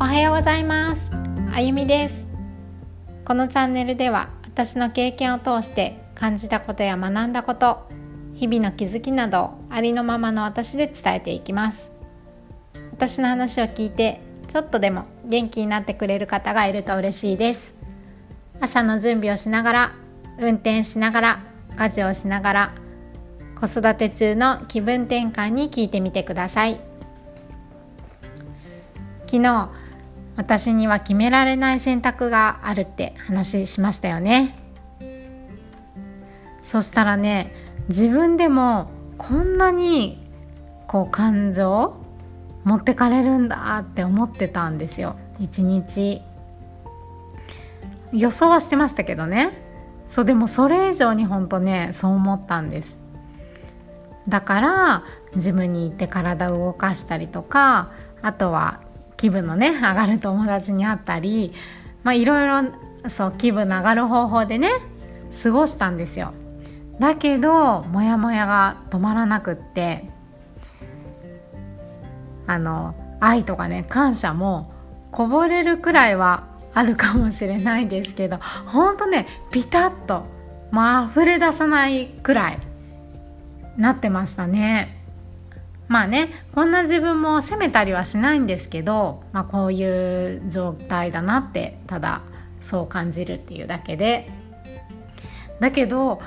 おはようございます。あゆみです。このチャンネルでは私の経験を通して感じたことや学んだこと日々の気づきなどありのままの私で伝えていきます。私の話を聞いてちょっとでも元気になってくれる方がいると嬉しいです。朝の準備をしながら運転しながら家事をしながら子育て中の気分転換に聞いてみてください。昨日私には決められない選択があるって話しましたよね。そしたらね自分でもこんなにこう感情持ってかれるんだって思ってたんですよ。一日。予想はしてましたけどね。そうでもそれ以上に本当ねそう思ったんです。だから自分に行って体を動かしたりとかあとは気分のね上がる友達に会ったりまあいろいろそう気分の上がる方法でね過ごしたんですよ。だけどモヤモヤが止まらなくってあの愛とかね感謝もこぼれるくらいはあるかもしれないですけどほんとねピタッとまあ溢れ出さないくらいなってましたね。まあねこんな自分も責めたりはしないんですけど、まあ、こういう状態だなってただそう感じるっていうだけでだけど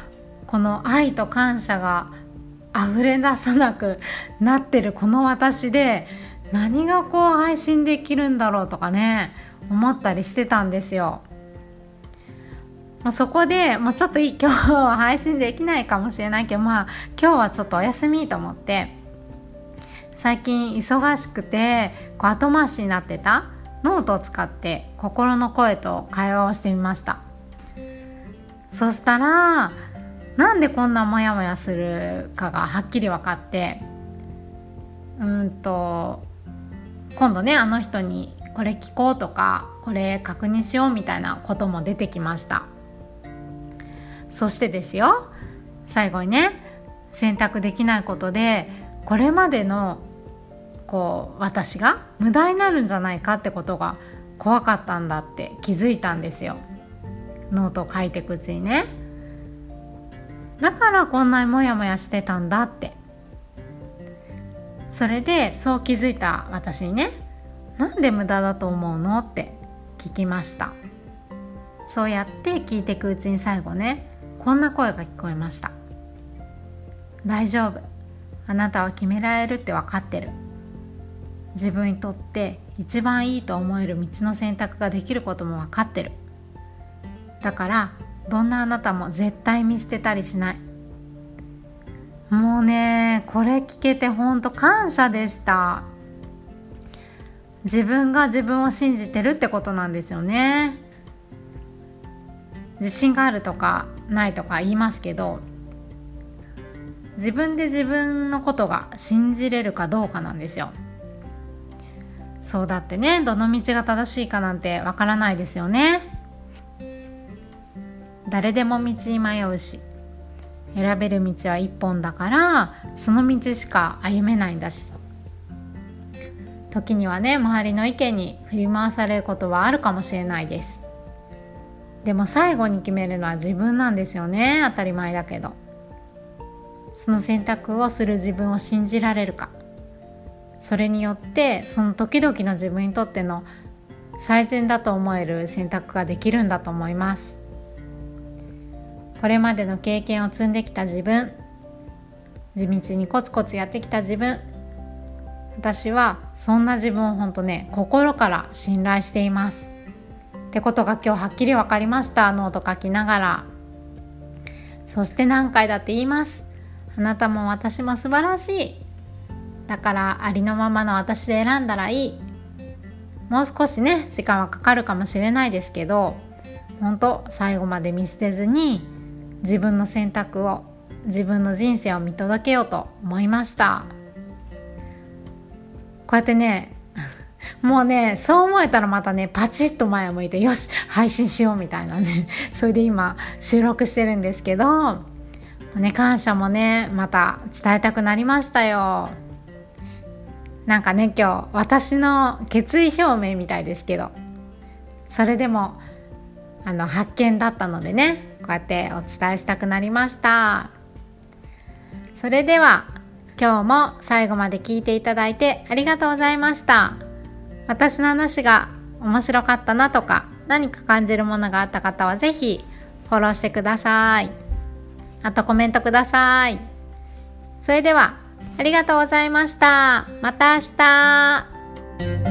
この愛と感謝が溢れ出さなくなってるこの私で何がこう配信できるんだろうとかね思ったりしてたんですよ。そこで、まあ、ちょっと今日は配信できないかもしれないけどまあ今日はちょっとお休みと思って最近忙しくてこう後回しになってたノートを使って心の声と会話をしてみました。そしたらなんでこんなモヤモヤするかがはっきり分かってうんと今度ねあの人にこれ聞こうとかこれ確認しようみたいなことも出てきました。そしてですよ最後にね選択できないことでこれまでのこう私が無駄になるんじゃないかってことが怖かったんだって気づいたんですよ。ノートを書いていくうちにね。だからこんなにモヤモヤしてたんだって。それでそう気づいた私にね。なんで無駄だと思うのって聞きました。そうやって聞いていくうちに最後ねこんな声が聞こえました。大丈夫。あなたは決められるって分かってる。自分にとって一番いいと思える道の選択ができることも分かってる。だからどんなあなたも絶対見捨てたりしない。もうねこれ聞けてほんと感謝でした。自分が自分を信じてるってことなんですよね。自信があるとかないとか言いますけど自分で自分のことが信じれるかどうかなんですよ。そうだってね。どの道が正しいかなんてわからないですよね。誰でも道に迷うし。選べる道は一本だからその道しか歩めないんだし。時にはね周りの意見に振り回されることはあるかもしれないです。でも最後に決めるのは自分なんですよね。当たり前だけど。その選択をする自分を信じられるか。それによってその時々の自分にとっての最善だと思える選択ができるんだと思います。これまでの経験を積んできた自分地道にコツコツやってきた自分私はそんな自分を本当ね心から信頼しています。ってことが今日はっきり分かりました。ノート書きながら。そして何回だって言います。あなたも私も素晴らしい。だからありのままの私で選んだらいい。もう少しね時間はかかるかもしれないですけど本当最後まで見捨てずに自分の選択を自分の人生を見届けようと思いました。こうやってね もうねそう思えたらまたねパチッと前を向いてよし配信しようみたいなね それで今収録してるんですけど、ね、感謝もねまた伝えたくなりましたよ。なんかね今日私の決意表明みたいですけどそれでもあの発見だったのでねこうやってお伝えしたくなりました。それでは今日も最後まで聞いていただいてありがとうございました。私の話が面白かったなとか何か感じるものがあった方は是非フォローしてください。あとコメントください。それではありがとうございました。また明日。